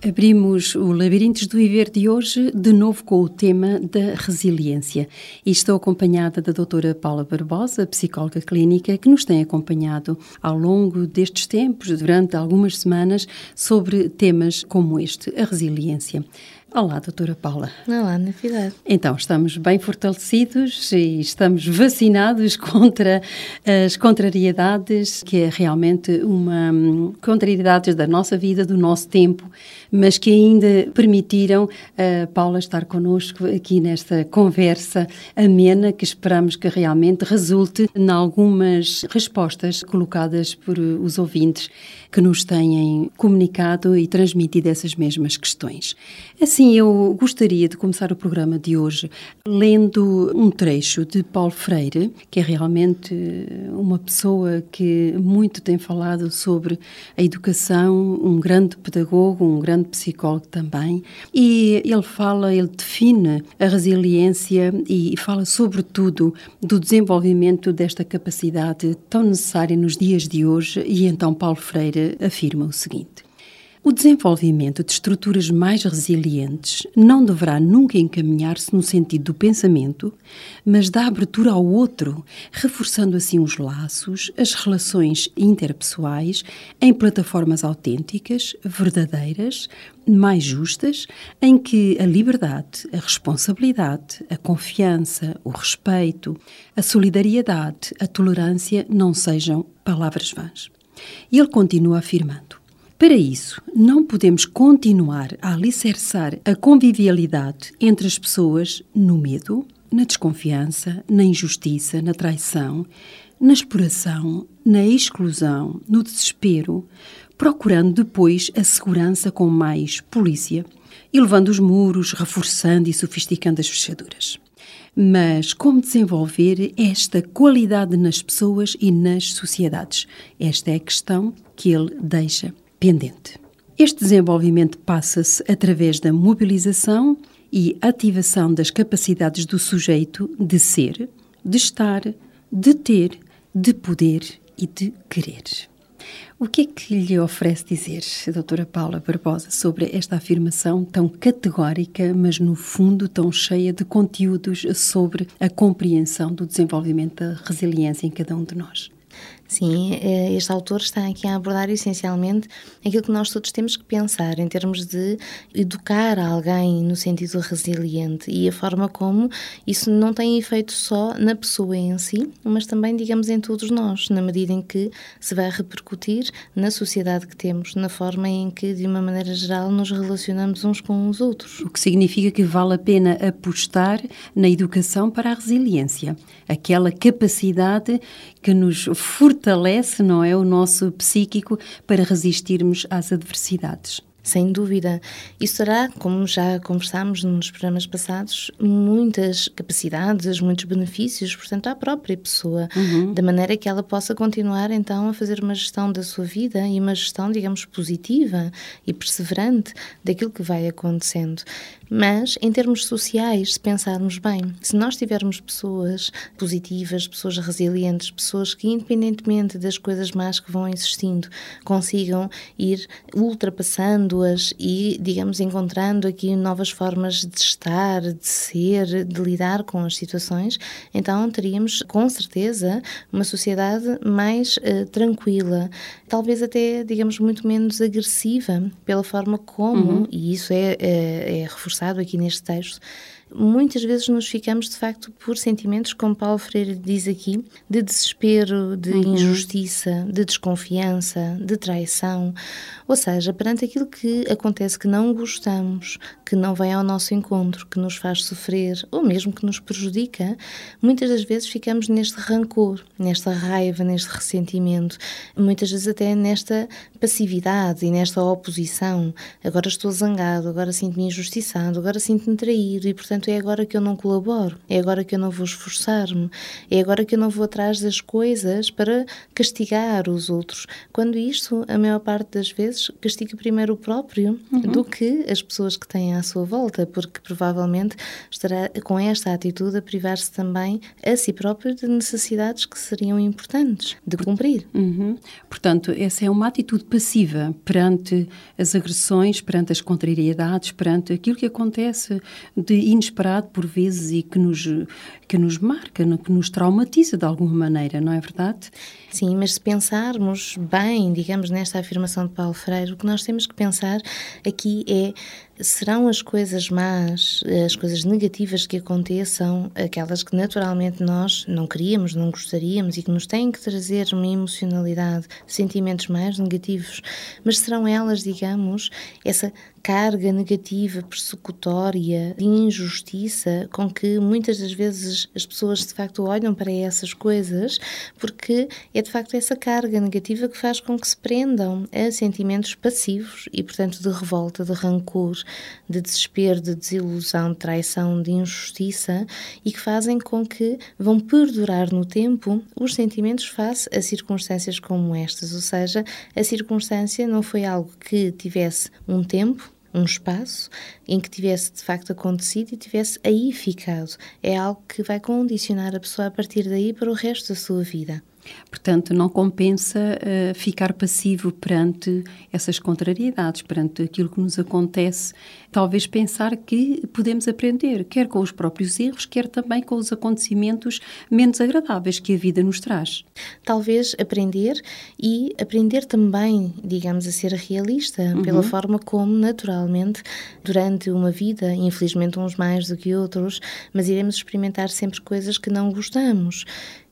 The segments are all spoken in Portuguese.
Abrimos o Labirintos do Viver de hoje, de novo com o tema da resiliência. E estou acompanhada da doutora Paula Barbosa, psicóloga clínica, que nos tem acompanhado ao longo destes tempos, durante algumas semanas, sobre temas como este, a resiliência. Olá, doutora Paula. Olá, Natividade. Então, estamos bem fortalecidos e estamos vacinados contra as contrariedades, que é realmente uma hum, contrariedades da nossa vida, do nosso tempo, mas que ainda permitiram a Paula estar connosco aqui nesta conversa amena que esperamos que realmente resulte em algumas respostas colocadas por os ouvintes que nos têm comunicado e transmitido essas mesmas questões. Assim, eu gostaria de começar o programa de hoje lendo um trecho de Paulo Freire, que é realmente uma pessoa que muito tem falado sobre a educação, um grande pedagogo, um grande psicólogo também, e ele fala, ele define a resiliência e fala sobretudo do desenvolvimento desta capacidade tão necessária nos dias de hoje, e então Paulo Freire afirma o seguinte: o desenvolvimento de estruturas mais resilientes não deverá nunca encaminhar-se no sentido do pensamento, mas da abertura ao outro, reforçando assim os laços, as relações interpessoais em plataformas autênticas, verdadeiras, mais justas, em que a liberdade, a responsabilidade, a confiança, o respeito, a solidariedade, a tolerância não sejam palavras vãs. E ele continua afirmando: para isso, não podemos continuar a alicerçar a convivialidade entre as pessoas no medo, na desconfiança, na injustiça, na traição, na exploração, na exclusão, no desespero, procurando depois a segurança com mais polícia, elevando os muros, reforçando e sofisticando as fechaduras. Mas como desenvolver esta qualidade nas pessoas e nas sociedades? Esta é a questão que ele deixa pendente. Este desenvolvimento passa-se através da mobilização e ativação das capacidades do sujeito de ser, de estar, de ter, de poder e de querer. O que é que lhe oferece dizer, doutora Paula Barbosa, sobre esta afirmação tão categórica, mas no fundo tão cheia de conteúdos sobre a compreensão do desenvolvimento da resiliência em cada um de nós? Sim, eh, este autor está aqui a abordar essencialmente aquilo que nós todos temos que pensar em termos de educar alguém no sentido resiliente e a forma como isso não tem efeito só na pessoa em si, mas também, digamos, em todos nós, na medida em que se vai repercutir na sociedade que temos, na forma em que, de uma maneira geral, nos relacionamos uns com os outros. O que significa que vale a pena apostar na educação para a resiliência, aquela capacidade que nos fortalece fortalece, não é, o nosso psíquico para resistirmos às adversidades. Sem dúvida. Isso terá, como já conversámos nos programas passados, muitas capacidades, muitos benefícios, portanto, à própria pessoa, uhum. da maneira que ela possa continuar então a fazer uma gestão da sua vida e uma gestão, digamos, positiva e perseverante daquilo que vai acontecendo. Mas, em termos sociais, se pensarmos bem, se nós tivermos pessoas positivas, pessoas resilientes, pessoas que, independentemente das coisas más que vão existindo, consigam ir e, digamos, encontrando aqui novas formas de estar, de ser, de lidar com as situações, então teríamos, com certeza, uma sociedade mais uh, tranquila, talvez até, digamos, muito menos agressiva pela forma como, uhum. e isso é, é, é reforçado reforçado aqui neste texto, muitas vezes nos ficamos de facto por sentimentos, como Paulo Freire diz aqui, de desespero, de uhum. injustiça, de desconfiança, de traição. Ou seja, perante aquilo que acontece que não gostamos, que não vem ao nosso encontro, que nos faz sofrer ou mesmo que nos prejudica, muitas das vezes ficamos neste rancor, nesta raiva, neste ressentimento, muitas vezes até nesta passividade e nesta oposição. Agora estou zangado, agora sinto-me injustiçado, agora sinto-me traído e, portanto, é agora que eu não colaboro, é agora que eu não vou esforçar-me, é agora que eu não vou atrás das coisas para castigar os outros. Quando isto, a maior parte das vezes, castiga primeiro o próprio uhum. do que as pessoas que têm à sua volta, porque provavelmente estará com esta atitude a privar-se também a si próprio de necessidades que seriam importantes de cumprir. Uhum. Portanto, essa é uma atitude passiva perante as agressões, perante as contrariedades, perante aquilo que acontece de inesperado por vezes e que nos, que nos marca, que nos traumatiza de alguma maneira, não é verdade? Sim, mas se pensarmos bem, digamos, nesta afirmação de Paulo Freire, o que nós temos que pensar aqui é serão as coisas más, as coisas negativas que aconteçam, aquelas que naturalmente nós não queríamos, não gostaríamos e que nos têm que trazer uma emocionalidade, sentimentos mais negativos, mas serão elas, digamos, essa carga negativa, persecutória, de injustiça com que muitas das vezes as pessoas de facto olham para essas coisas, porque é de facto essa carga negativa que faz com que se prendam a sentimentos passivos e, portanto, de revolta, de rancor, de desespero, de desilusão, de traição, de injustiça e que fazem com que vão perdurar no tempo os sentimentos face a circunstâncias como estas, ou seja, a circunstância não foi algo que tivesse um tempo, um espaço em que tivesse de facto acontecido e tivesse aí ficado. É algo que vai condicionar a pessoa a partir daí para o resto da sua vida. Portanto, não compensa uh, ficar passivo perante essas contrariedades, perante aquilo que nos acontece. Talvez pensar que podemos aprender, quer com os próprios erros, quer também com os acontecimentos menos agradáveis que a vida nos traz. Talvez aprender e aprender também, digamos, a ser realista, uhum. pela forma como, naturalmente, durante uma vida, infelizmente uns mais do que outros, mas iremos experimentar sempre coisas que não gostamos.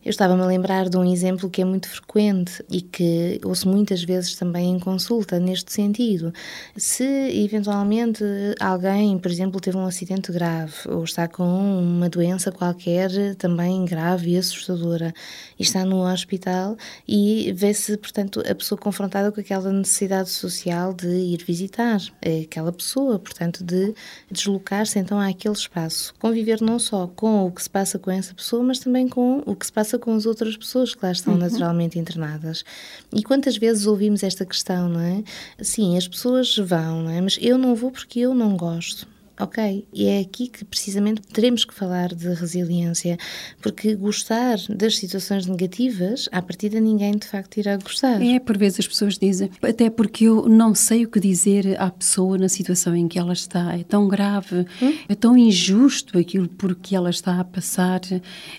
Eu estava-me a lembrar de um exemplo que é muito frequente e que ouço muitas vezes também em consulta, neste sentido. Se eventualmente alguém, por exemplo, teve um acidente grave ou está com uma doença qualquer também grave e assustadora e está no hospital e vê-se, portanto, a pessoa confrontada com aquela necessidade social de ir visitar aquela pessoa, portanto, de deslocar-se então àquele espaço, conviver não só com o que se passa com essa pessoa, mas também com o que se passa com as outras pessoas que lá estão uhum. naturalmente internadas. E quantas vezes ouvimos esta questão, não é? Sim, as pessoas vão, não é? Mas eu não vou porque eu não gosto. Ok, e é aqui que precisamente teremos que falar de resiliência, porque gostar das situações negativas, à partida ninguém de facto irá gostar. É, por vezes as pessoas dizem, até porque eu não sei o que dizer à pessoa na situação em que ela está, é tão grave, hum? é tão injusto aquilo por que ela está a passar,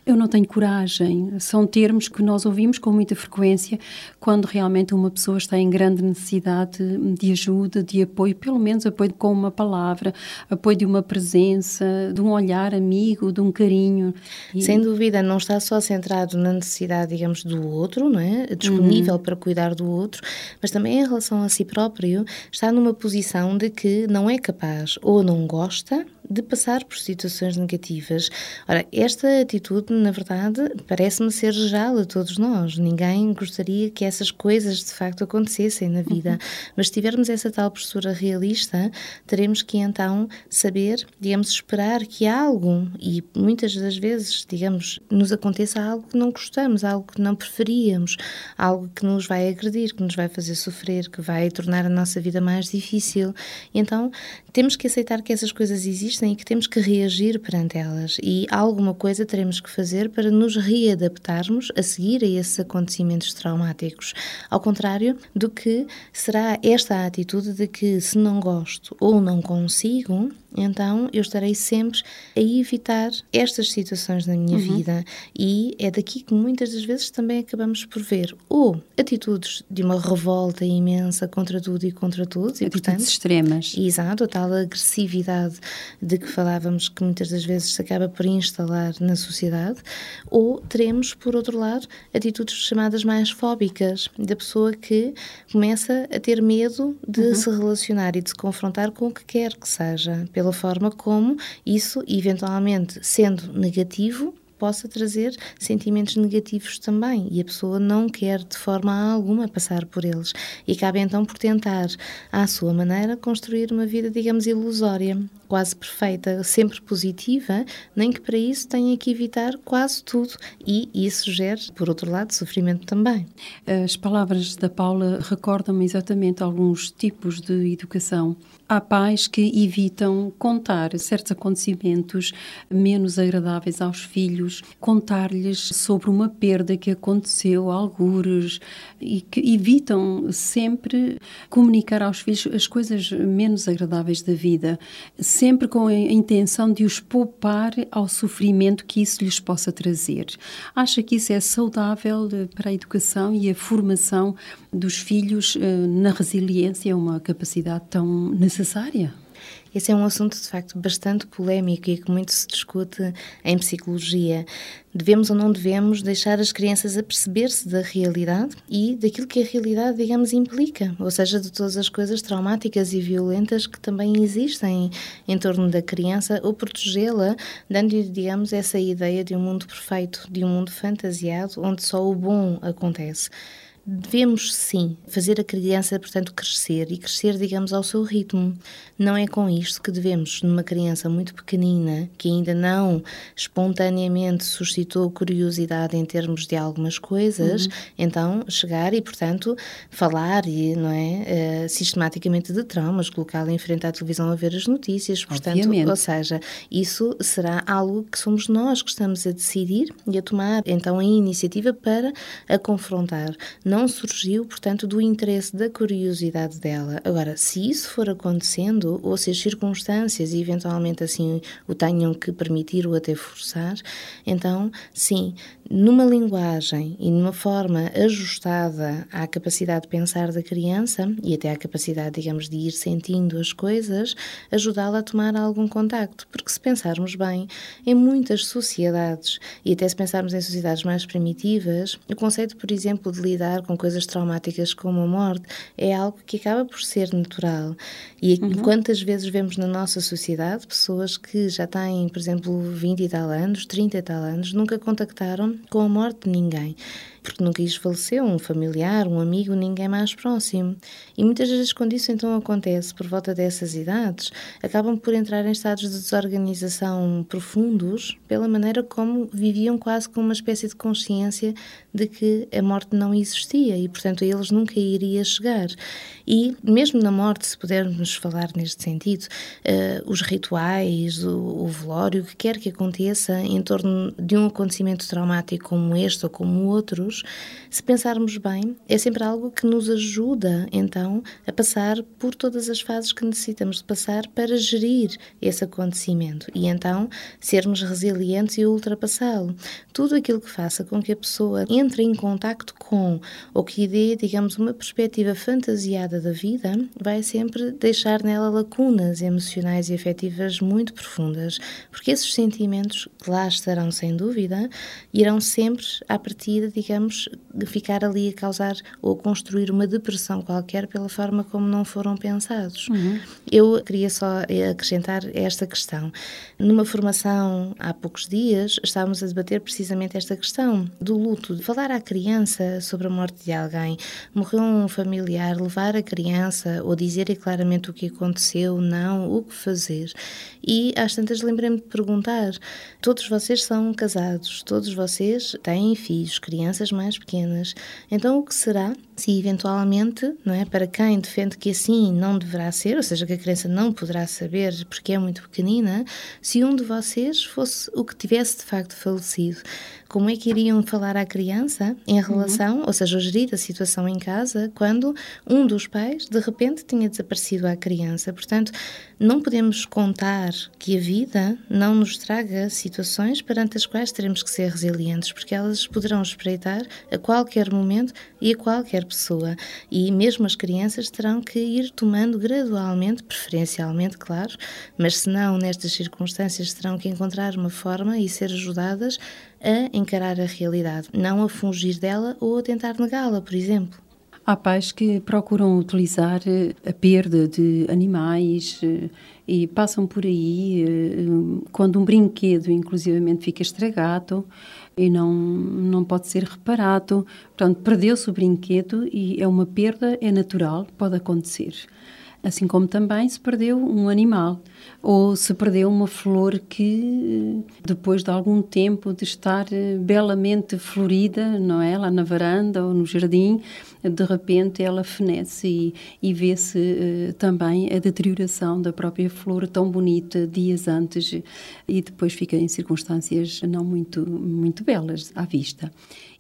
eu não tenho coragem. São termos que nós ouvimos com muita frequência quando realmente uma pessoa está em grande necessidade de ajuda, de apoio, pelo menos apoio com uma palavra, apoio de uma presença, de um olhar amigo, de um carinho. E... Sem dúvida, não está só centrado na necessidade, digamos, do outro, não é? disponível uhum. para cuidar do outro, mas também em relação a si próprio, está numa posição de que não é capaz ou não gosta de passar por situações negativas. Ora, esta atitude, na verdade, parece-me ser geral a todos nós. Ninguém gostaria que essas coisas de facto acontecessem na vida. Uhum. Mas se tivermos essa tal postura realista, teremos que então saber, digamos, esperar que algo, e muitas das vezes, digamos, nos aconteça algo que não gostamos, algo que não preferíamos, algo que nos vai agredir, que nos vai fazer sofrer, que vai tornar a nossa vida mais difícil. Então temos que aceitar que essas coisas existem e que temos que reagir perante elas. E alguma coisa teremos que fazer para nos readaptarmos a seguir a esses acontecimentos traumáticos. Ao contrário do que será esta atitude de que se não gosto ou não consigo, então eu estarei sempre a evitar estas situações na minha uhum. vida e é daqui que muitas das vezes também acabamos por ver ou atitudes de uma revolta imensa contra tudo e contra todos. Atitudes e, portanto, extremas. Exato, a tal agressividade de que falávamos que muitas das vezes se acaba por instalar na sociedade, ou teremos, por outro lado, atitudes chamadas mais fóbicas, da pessoa que começa a ter medo de uhum. se relacionar e de se confrontar com o que quer que seja, pela forma como isso, eventualmente sendo negativo, possa trazer sentimentos negativos também e a pessoa não quer de forma alguma passar por eles e cabe então por tentar à sua maneira construir uma vida digamos ilusória quase perfeita, sempre positiva, nem que para isso tenha que evitar quase tudo. E isso gera, por outro lado, sofrimento também. As palavras da Paula recordam-me exatamente alguns tipos de educação. Há pais que evitam contar certos acontecimentos menos agradáveis aos filhos, contar-lhes sobre uma perda que aconteceu, algures, e que evitam sempre comunicar aos filhos as coisas menos agradáveis da vida, sempre com a intenção de os poupar ao sofrimento que isso lhes possa trazer. Acha que isso é saudável eh, para a educação e a formação dos filhos eh, na resiliência, uma capacidade tão necessária? Esse é um assunto, de facto, bastante polémico e que muito se discute em psicologia. Devemos ou não devemos deixar as crianças a perceber-se da realidade e daquilo que a realidade, digamos, implica, ou seja, de todas as coisas traumáticas e violentas que também existem em torno da criança, ou protegê-la, dando-lhe, digamos, essa ideia de um mundo perfeito, de um mundo fantasiado, onde só o bom acontece. Devemos sim fazer a criança, portanto, crescer e crescer, digamos, ao seu ritmo. Não é com isto que devemos, numa criança muito pequenina, que ainda não espontaneamente suscitou curiosidade em termos de algumas coisas, uhum. então chegar e, portanto, falar e, não é, uh, sistematicamente de traumas, colocá-la em frente à televisão a ver as notícias, portanto, Obviamente. ou seja, isso será algo que somos nós que estamos a decidir e a tomar então a iniciativa para a confrontar. Não não surgiu, portanto, do interesse, da curiosidade dela. Agora, se isso for acontecendo, ou se as circunstâncias eventualmente assim o tenham que permitir ou até forçar, então, sim, numa linguagem e numa forma ajustada à capacidade de pensar da criança e até à capacidade, digamos, de ir sentindo as coisas, ajudá-la a tomar algum contacto. Porque se pensarmos bem, em muitas sociedades, e até se pensarmos em sociedades mais primitivas, o conceito, por exemplo, de lidar com coisas traumáticas como a morte é algo que acaba por ser natural. E uhum. quantas vezes vemos na nossa sociedade pessoas que já têm, por exemplo, 20 e tal anos, 30 e tal anos, nunca contactaram com a morte de ninguém porque nunca lhes faleceu um familiar, um amigo, ninguém mais próximo. E muitas vezes, quando isso então acontece por volta dessas idades, acabam por entrar em estados de desorganização profundos pela maneira como viviam quase com uma espécie de consciência de que a morte não existia e, portanto, a eles nunca iria chegar. E mesmo na morte, se pudermos falar neste sentido, uh, os rituais, o, o velório, o que quer que aconteça em torno de um acontecimento traumático como este ou como outros, se pensarmos bem, é sempre algo que nos ajuda, então, a passar por todas as fases que necessitamos de passar para gerir esse acontecimento e, então, sermos resilientes e ultrapassá-lo. Tudo aquilo que faça com que a pessoa entre em contacto com ou que dê, digamos, uma perspectiva fantasiada da vida, vai sempre deixar nela lacunas emocionais e afetivas muito profundas, porque esses sentimentos, que lá estarão sem dúvida, irão sempre, à partida, digamos, ficar ali a causar ou construir uma depressão qualquer pela forma como não foram pensados. Uhum. Eu queria só acrescentar esta questão. Numa formação há poucos dias, estávamos a debater precisamente esta questão do luto, falar à criança sobre a morte de alguém, morreu um familiar, levar a criança ou dizer claramente o que aconteceu, não, o que fazer. E às tantas lembrei-me de perguntar: todos vocês são casados, todos vocês têm filhos, crianças mais pequenas. Então, o que será se eventualmente, não é, para quem defende que assim não deverá ser, ou seja, que a criança não poderá saber porque é muito pequenina, se um de vocês fosse o que tivesse de facto falecido? Como é que iriam falar à criança em relação, uhum. ou seja, gerir a situação em casa, quando um dos pais de repente tinha desaparecido à criança. Portanto, não podemos contar que a vida não nos traga situações perante as quais teremos que ser resilientes, porque elas poderão espreitar a qualquer momento e a qualquer pessoa. E mesmo as crianças terão que ir tomando gradualmente, preferencialmente, claro, mas se não nestas circunstâncias, terão que encontrar uma forma e ser ajudadas a encarar a realidade, não a fugir dela ou a tentar negá-la, por exemplo. Há pais que procuram utilizar eh, a perda de animais eh, e passam por aí eh, quando um brinquedo, inclusivamente, fica estragado e não, não pode ser reparado. Portanto, perdeu-se o brinquedo e é uma perda, é natural, pode acontecer. Assim como também se perdeu um animal ou se perdeu uma flor que, depois de algum tempo de estar eh, belamente florida, não é? Lá na varanda ou no jardim, de repente ela fenece e, e vê-se uh, também a deterioração da própria flor tão bonita dias antes e depois fica em circunstâncias não muito, muito belas à vista.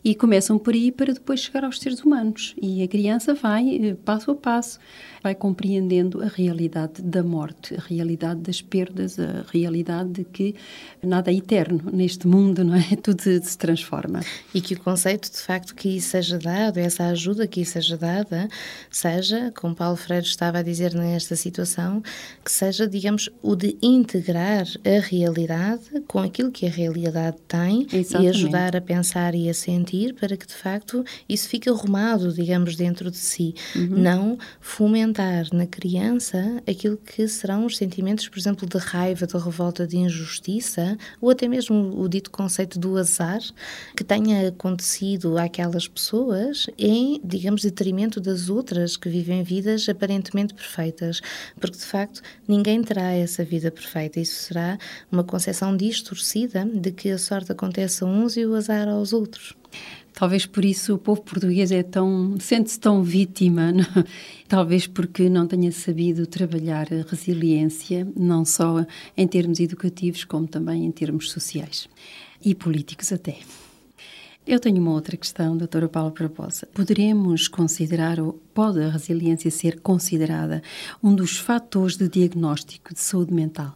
E começam por aí para depois chegar aos seres humanos. E a criança vai, eh, passo a passo, vai compreendendo a realidade da morte, a realidade das perdas, a realidade de que nada é eterno neste mundo, não é? Tudo se transforma. E que o conceito, de facto, que isso seja dado, essa ajuda que isso seja dada, seja, como Paulo Freire estava a dizer nesta situação, que seja, digamos, o de integrar a realidade com aquilo que a realidade tem Exatamente. e ajudar a pensar e a sentir para que, de facto, isso fique arrumado, digamos, dentro de si. Uhum. Não fomentar na criança aquilo que serão os sentimentos, por exemplo, de raiva, de revolta, de injustiça, ou até mesmo o dito conceito do azar que tenha acontecido àquelas pessoas em, digamos, detrimento das outras que vivem vidas aparentemente perfeitas, porque de facto ninguém terá essa vida perfeita. Isso será uma concepção distorcida de que a sorte acontece a uns e o azar aos outros. Talvez por isso o povo português é tão sente-se tão vítima, não? talvez porque não tenha sabido trabalhar a resiliência, não só em termos educativos como também em termos sociais e políticos até. Eu tenho uma outra questão, doutora Paula Barbosa. Poderemos considerar, ou pode a resiliência ser considerada um dos fatores de diagnóstico de saúde mental?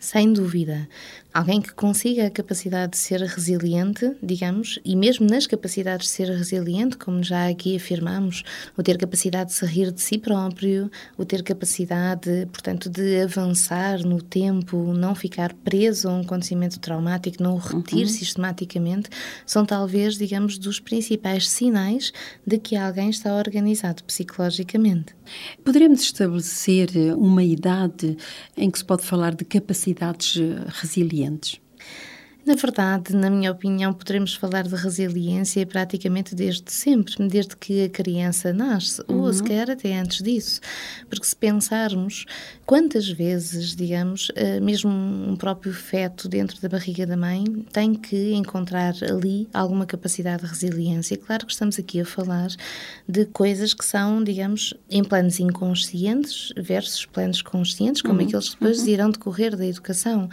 Sem dúvida. Alguém que consiga a capacidade de ser resiliente, digamos, e mesmo nas capacidades de ser resiliente, como já aqui afirmamos, o ter capacidade de se rir de si próprio, o ter capacidade, portanto, de avançar no tempo, não ficar preso a um acontecimento traumático, não o repetir uhum. sistematicamente, são talvez, digamos, dos principais sinais de que alguém está organizado psicologicamente. Poderemos estabelecer uma idade em que se pode falar de capacidades resilientes? Clientes. Na verdade, na minha opinião, poderemos falar de resiliência praticamente desde sempre, desde que a criança nasce, uhum. ou sequer até antes disso. Porque se pensarmos quantas vezes, digamos, eh, mesmo um próprio feto dentro da barriga da mãe tem que encontrar ali alguma capacidade de resiliência. Claro que estamos aqui a falar de coisas que são, digamos, em planos inconscientes versus planos conscientes, como uhum. aqueles que depois uhum. irão decorrer da educação,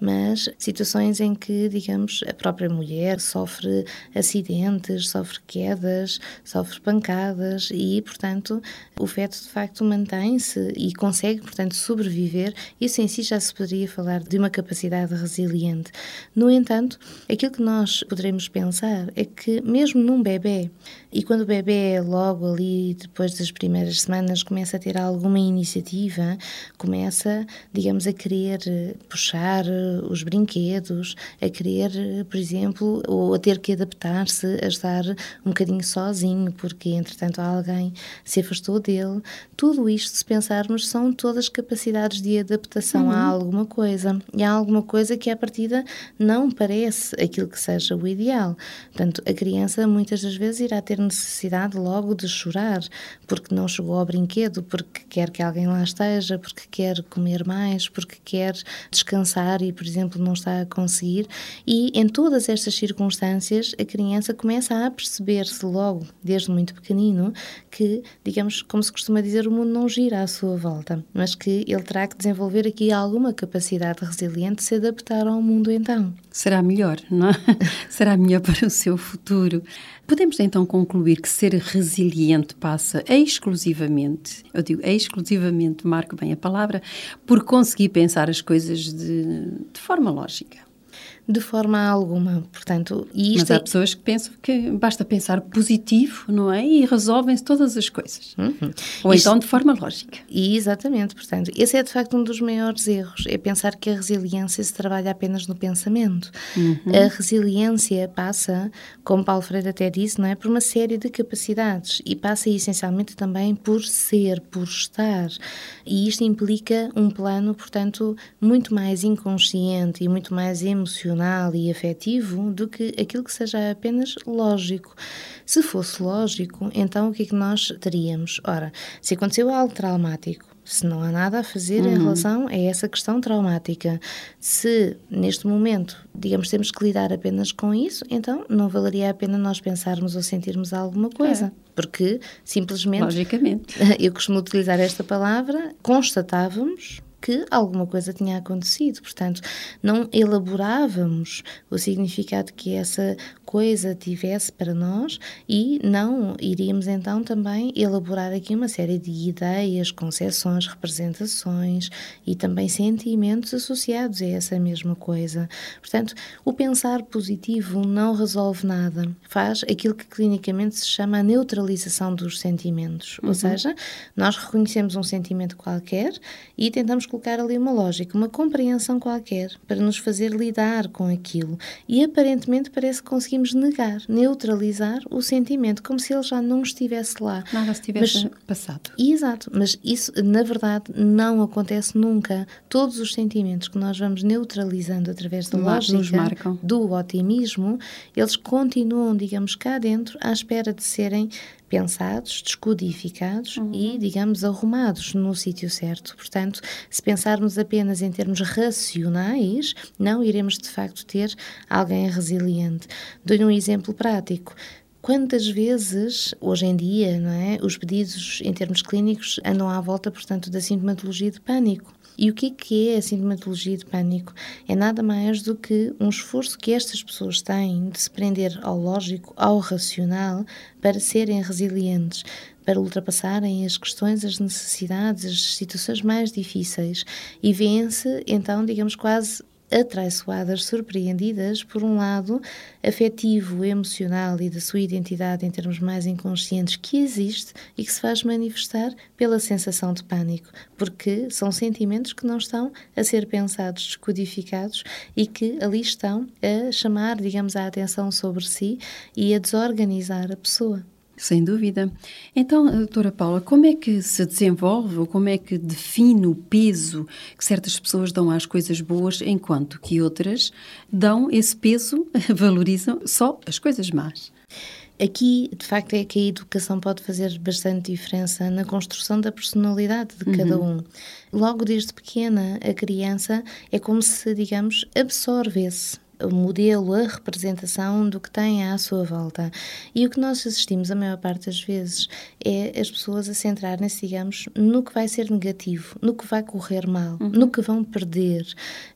mas situações em que digamos, a própria mulher sofre acidentes, sofre quedas, sofre pancadas e, portanto, o feto de facto mantém-se e consegue, portanto, sobreviver. Isso em si já se poderia falar de uma capacidade resiliente. No entanto, aquilo que nós poderemos pensar é que, mesmo num bebê, e quando o bebê é logo ali, depois das primeiras semanas, começa a ter alguma iniciativa, começa, digamos, a querer puxar os brinquedos, a querer, por exemplo, ou a ter que adaptar-se a estar um bocadinho sozinho, porque entretanto alguém se afastou dele. Tudo isto, se pensarmos, são todas capacidades de adaptação uhum. a alguma coisa. E há alguma coisa que, à partida, não parece aquilo que seja o ideal. Portanto, a criança muitas das vezes irá ter necessidade logo de chorar, porque não chegou ao brinquedo, porque quer que alguém lá esteja, porque quer comer mais, porque quer descansar e, por exemplo, não está a conseguir. E em todas estas circunstâncias, a criança começa a perceber-se logo, desde muito pequenino, que, digamos, como se costuma dizer, o mundo não gira à sua volta, mas que ele terá que desenvolver aqui alguma capacidade resiliente de se adaptar ao mundo então. Será melhor, não é? Será melhor para o seu futuro. Podemos então concluir que ser resiliente passa exclusivamente, eu digo exclusivamente, marco bem a palavra, por conseguir pensar as coisas de, de forma lógica de forma alguma. Portanto, e Mas há é... pessoas que pensam que basta pensar positivo, não é? E resolvem-se todas as coisas. Uhum. Ou isto... então de forma lógica. E exatamente, portanto, esse é de facto um dos maiores erros, é pensar que a resiliência se trabalha apenas no pensamento. Uhum. A resiliência passa, como Paulo Freire até disse, não é, por uma série de capacidades e passa essencialmente também por ser, por estar. E isto implica um plano, portanto, muito mais inconsciente e muito mais emocional emocional e afetivo do que aquilo que seja apenas lógico. Se fosse lógico, então o que é que nós teríamos? Ora, se aconteceu algo traumático, se não há nada a fazer uhum. em relação a essa questão traumática. Se neste momento, digamos, temos que lidar apenas com isso, então não valeria a pena nós pensarmos ou sentirmos alguma coisa. É. Porque simplesmente. Logicamente. Eu costumo utilizar esta palavra, constatávamos que alguma coisa tinha acontecido. Portanto, não elaborávamos o significado que essa coisa tivesse para nós e não iríamos então também elaborar aqui uma série de ideias, concepções, representações e também sentimentos associados a essa mesma coisa. Portanto, o pensar positivo não resolve nada, faz aquilo que clinicamente se chama a neutralização dos sentimentos. Uhum. Ou seja, nós reconhecemos um sentimento qualquer e tentamos colocar ali uma lógica, uma compreensão qualquer para nos fazer lidar com aquilo e aparentemente parece que conseguimos negar, neutralizar o sentimento, como se ele já não estivesse lá. Nada se tivesse mas, passado. Exato, mas isso, na verdade, não acontece nunca. Todos os sentimentos que nós vamos neutralizando através da lógica do otimismo, eles continuam, digamos, cá dentro, à espera de serem pensados, descodificados uhum. e, digamos, arrumados no sítio certo. Portanto, se pensarmos apenas em termos racionais, não iremos de facto ter alguém resiliente. Dou-lhe um exemplo prático. Quantas vezes, hoje em dia, não é, os pedidos em termos clínicos andam à volta, portanto, da sintomatologia de pânico? E o que, é a sintomatologia de pânico? É nada mais do que um esforço que estas pessoas têm de se prender ao lógico, ao racional, para serem resilientes, para ultrapassarem as questões, as necessidades, as situações mais difíceis e vêem-se, então, digamos, quase atraiçoadas, surpreendidas por um lado afetivo, emocional e da sua identidade em termos mais inconscientes que existe e que se faz manifestar pela sensação de pânico, porque são sentimentos que não estão a ser pensados, descodificados e que ali estão a chamar, digamos, a atenção sobre si e a desorganizar a pessoa. Sem dúvida. Então, doutora Paula, como é que se desenvolve ou como é que define o peso que certas pessoas dão às coisas boas, enquanto que outras dão esse peso, valorizam só as coisas más? Aqui, de facto, é que a educação pode fazer bastante diferença na construção da personalidade de cada uhum. um. Logo desde pequena, a criança é como se, digamos, absorvesse modelo, a representação do que tem à sua volta. E o que nós assistimos a maior parte das vezes é as pessoas a centrarem-se, digamos, no que vai ser negativo, no que vai correr mal, uhum. no que vão perder.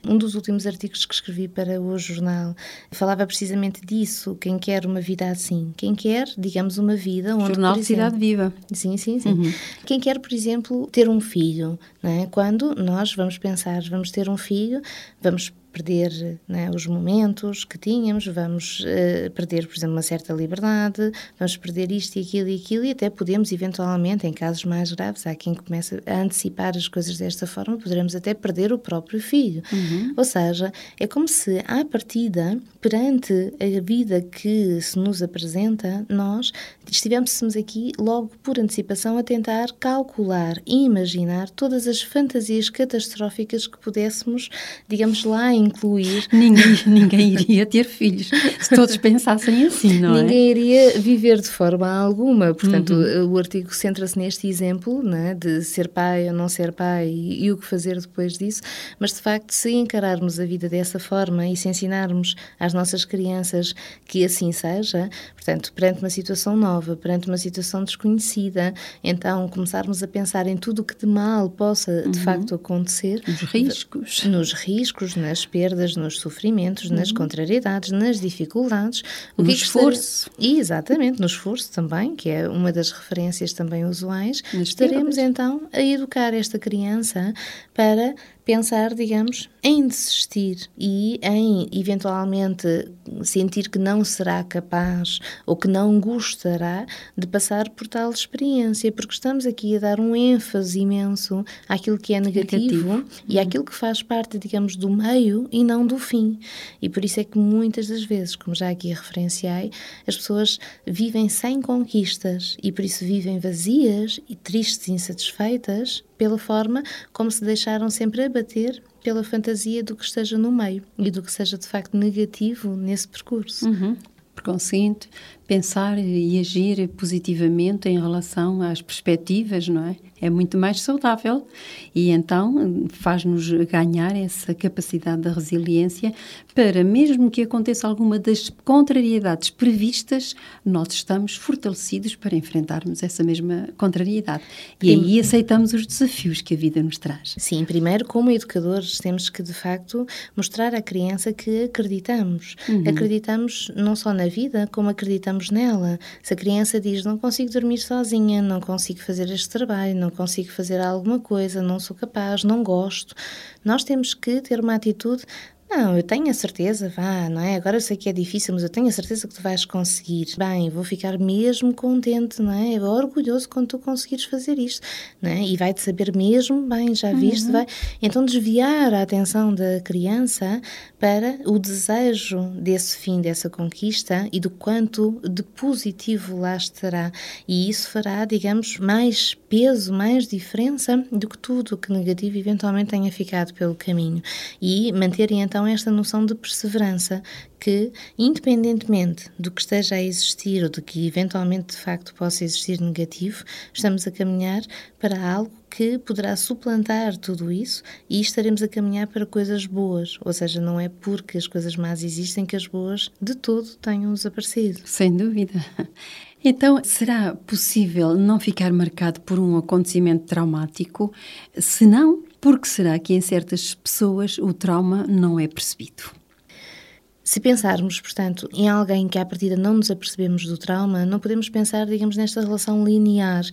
Um dos últimos artigos que escrevi para o jornal falava precisamente disso. Quem quer uma vida assim? Quem quer, digamos, uma vida onde. Jornal de Cidade Viva. Sim, sim, sim. Uhum. Quem quer, por exemplo, ter um filho, não é? quando nós vamos pensar, vamos ter um filho, vamos perder né, os momentos que tínhamos, vamos uh, perder, por exemplo, uma certa liberdade, vamos perder isto e aquilo e aquilo, e até podemos, eventualmente, em casos mais graves, há quem começa a antecipar as coisas desta forma, poderemos até perder o próprio filho. Uhum. Ou seja, é como se, à partida, perante a vida que se nos apresenta, nós estivéssemos aqui logo por antecipação a tentar calcular e imaginar todas as fantasias catastróficas que pudéssemos, digamos lá, incluir. Ninguém, ninguém iria ter filhos se todos pensassem assim, não ninguém é? Ninguém iria viver de forma alguma. Portanto, uhum. o artigo centra-se neste exemplo né, de ser pai ou não ser pai e, e, o que fazer depois disso. Mas, de facto, se encararmos a vida dessa forma e se ensinarmos às nossas crianças que assim seja, portanto, perante uma situação nova, perante uma situação desconhecida, então começarmos a pensar em tudo o que de mal possa de uhum. facto acontecer. Nos riscos. Nos riscos, nas perdas, nos sofrimentos, uhum. nas contrariedades, nas dificuldades. O no que esforço. Exatamente, no esforço também, que é uma das referências também usuais. Nas estaremos perdas. então a educar esta criança para pensar, digamos, em desistir e em eventualmente sentir que não será capaz ou que não gostará de passar por tal experiência, porque estamos aqui a dar um ênfase imenso àquilo que é negativo, negativo. e àquilo que faz parte, digamos, do meio e não do fim. E por isso é que muitas das vezes, como já aqui referenciei, as pessoas vivem sem conquistas e por isso vivem vazias e tristes e insatisfeitas pela forma como se deixaram sempre abater pela fantasia do que esteja no meio e do que seja de facto negativo nesse percurso. Uhum. Por conseguinte, pensar e agir positivamente em relação às perspectivas, não é? É muito mais saudável e então faz-nos ganhar essa capacidade da resiliência para, mesmo que aconteça alguma das contrariedades previstas, nós estamos fortalecidos para enfrentarmos essa mesma contrariedade. E aí aceitamos os desafios que a vida nos traz. Sim, primeiro, como educadores, temos que, de facto, mostrar à criança que acreditamos. Uhum. Acreditamos não só na vida, como acreditamos nela. Se a criança diz, não consigo dormir sozinha, não consigo fazer este trabalho, não consigo fazer alguma coisa, não sou capaz, não gosto. Nós temos que ter uma atitude não, eu tenho a certeza, vá, não é? Agora eu sei que é difícil, mas eu tenho a certeza que tu vais conseguir. Bem, vou ficar mesmo contente, não é? Orgulhoso quando tu conseguires fazer isto, não é? E vai-te saber mesmo, bem, já viste, uhum. vai. Então desviar a atenção da criança para o desejo desse fim, dessa conquista e do quanto de positivo lá estará. E isso fará, digamos, mais peso, mais diferença do que tudo o que negativo eventualmente tenha ficado pelo caminho. E manter então então esta noção de perseverança que, independentemente do que esteja a existir ou do que eventualmente de facto possa existir negativo, estamos a caminhar para algo que poderá suplantar tudo isso e estaremos a caminhar para coisas boas. Ou seja, não é porque as coisas más existem que as boas de todo tenham desaparecido. Sem dúvida. Então, será possível não ficar marcado por um acontecimento traumático? Se não, por que será que em certas pessoas o trauma não é percebido? Se pensarmos, portanto, em alguém que à partida não nos apercebemos do trauma, não podemos pensar, digamos, nesta relação linear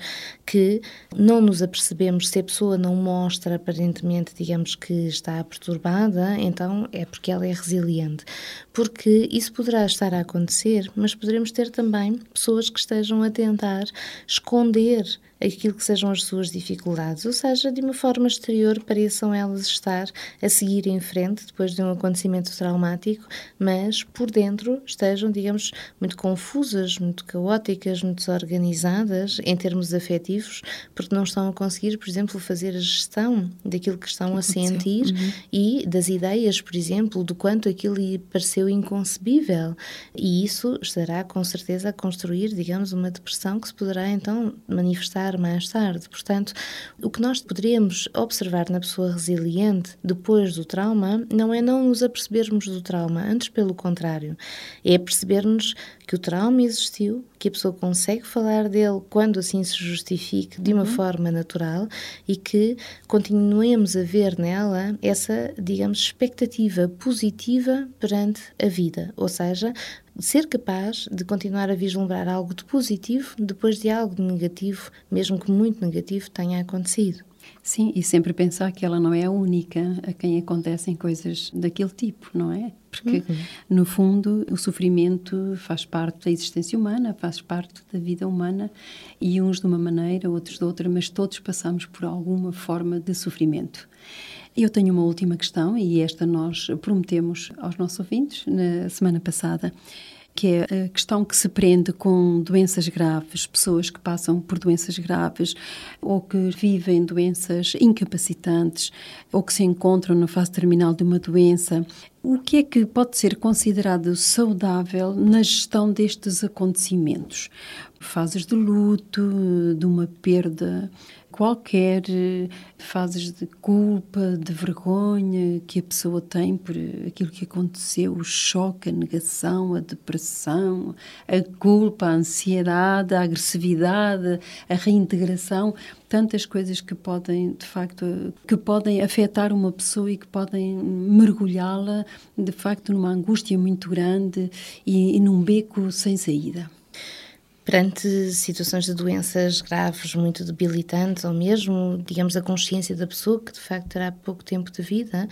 que não nos apercebemos se a pessoa não mostra aparentemente, digamos, que está perturbada, então é porque ela é resiliente. Porque isso poderá estar a acontecer, mas poderemos ter também pessoas que estejam a tentar esconder aquilo que sejam as suas dificuldades, ou seja, de uma forma exterior pareçam elas estar a seguir em frente depois de um acontecimento traumático, mas por dentro estejam, digamos, muito confusas, muito caóticas, muito desorganizadas em termos afetivos, porque não estão a conseguir, por exemplo, fazer a gestão daquilo que estão a sentir uhum. e das ideias, por exemplo, do quanto aquilo lhe pareceu inconcebível. E isso estará com certeza a construir, digamos, uma depressão que se poderá então manifestar mais tarde. Portanto, o que nós poderíamos observar na pessoa resiliente depois do trauma não é não nos apercebermos do trauma, antes pelo contrário, é percebermos que o trauma existiu, que a pessoa consegue falar dele quando assim se justifique de uma uhum. forma natural e que continuemos a ver nela essa, digamos, expectativa positiva perante a vida, ou seja, ser capaz de continuar a vislumbrar algo de positivo depois de algo de negativo, mesmo que muito negativo, tenha acontecido. Sim, e sempre pensar que ela não é a única a quem acontecem coisas daquele tipo, não é? Porque, uhum. no fundo, o sofrimento faz parte da existência humana, faz parte da vida humana, e uns de uma maneira, outros de outra, mas todos passamos por alguma forma de sofrimento. Eu tenho uma última questão, e esta nós prometemos aos nossos ouvintes na semana passada que é a questão que se prende com doenças graves, pessoas que passam por doenças graves ou que vivem doenças incapacitantes ou que se encontram na fase terminal de uma doença. O que é que pode ser considerado saudável na gestão destes acontecimentos? Fases de luto, de uma perda qualquer eh, fases de culpa, de vergonha que a pessoa tem por aquilo que aconteceu, o choque, a negação, a depressão, a culpa, a ansiedade, a agressividade, a reintegração, tantas coisas que podem, de facto, que podem afetar uma pessoa e que podem mergulhá-la, de facto, numa angústia muito grande e, e num beco sem saída perante situações de doenças graves muito debilitantes ou mesmo, digamos, a consciência da pessoa que de facto terá pouco tempo de vida,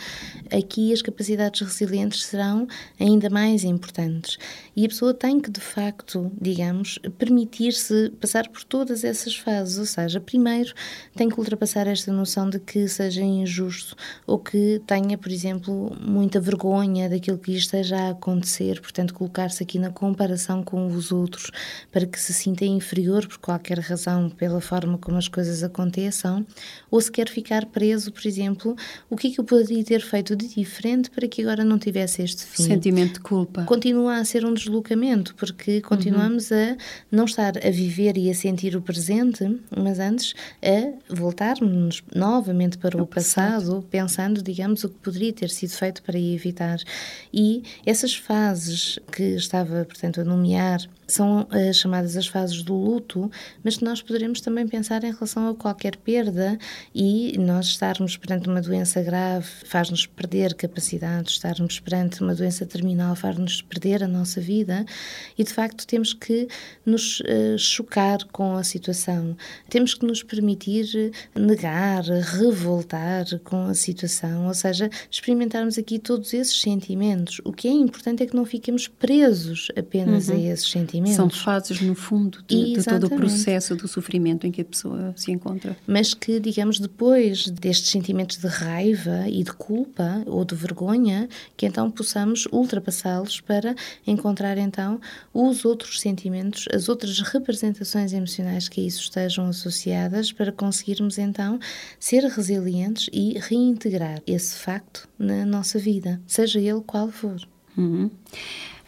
aqui as capacidades resilientes serão ainda mais importantes. E a pessoa tem que de facto, digamos, permitir-se passar por todas essas fases, ou seja, primeiro tem que ultrapassar esta noção de que seja injusto ou que tenha, por exemplo, muita vergonha daquilo que esteja a acontecer, portanto, colocar-se aqui na comparação com os outros para que se sinta inferior por qualquer razão, pela forma como as coisas aconteçam, ou se quer ficar preso, por exemplo, o que é que eu poderia ter feito de diferente para que agora não tivesse este fim? Sentimento de culpa. Continua a ser um deslocamento, porque continuamos uhum. a não estar a viver e a sentir o presente, mas antes a voltarmos novamente para o, o passado, passado, pensando, digamos, o que poderia ter sido feito para evitar. E essas fases que estava, portanto, a nomear são uh, chamadas as fases do luto, mas que nós poderemos também pensar em relação a qualquer perda e nós estarmos perante uma doença grave faz-nos perder capacidade, estarmos perante uma doença terminal faz-nos perder a nossa vida e de facto temos que nos uh, chocar com a situação, temos que nos permitir negar, revoltar com a situação, ou seja, experimentarmos aqui todos esses sentimentos. O que é importante é que não fiquemos presos apenas uhum. a esses sentimentos. São fases, no fundo, de, de, todo o processo do sofrimento em que a pessoa se encontra. Mas que, digamos, depois destes sentimentos de raiva e de culpa ou de vergonha, que então possamos ultrapassá-los para encontrar então os outros sentimentos, as outras representações emocionais que a isso estejam associadas, para conseguirmos então ser resilientes e reintegrar esse facto na nossa vida, seja ele qual for. Uhum.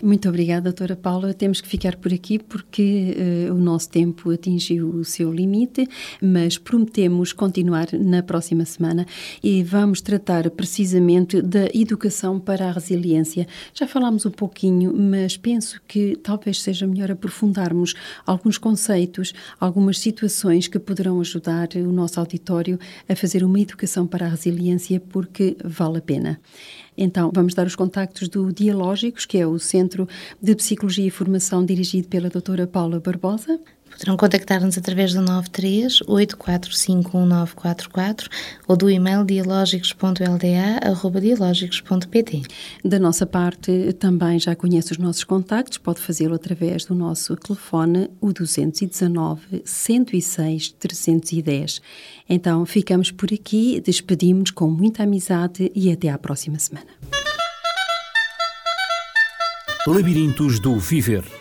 Muito obrigada, doutora Paula. Temos que ficar por aqui porque uh, o nosso tempo atingiu o seu limite, mas prometemos continuar na próxima semana e vamos tratar precisamente da educação para a resiliência. Já falámos um pouquinho, mas penso que talvez seja melhor aprofundarmos alguns conceitos, algumas situações que poderão ajudar o nosso auditório a fazer uma educação para a resiliência porque vale a pena. Então, vamos dar os contactos do Dialógicos, que é o Centro de Psicologia e Formação dirigido pela doutora Paula Barbosa. Poderão contactar-nos através do 93 84511944 ou do e-mail dialógicos.lda.dialógicos.pt. Da nossa parte, também já conhece os nossos contactos, pode fazê-lo através do nosso telefone, o 219 106 310. Então, ficamos por aqui, despedimos com muita amizade e até à próxima semana. Labirintos do Viver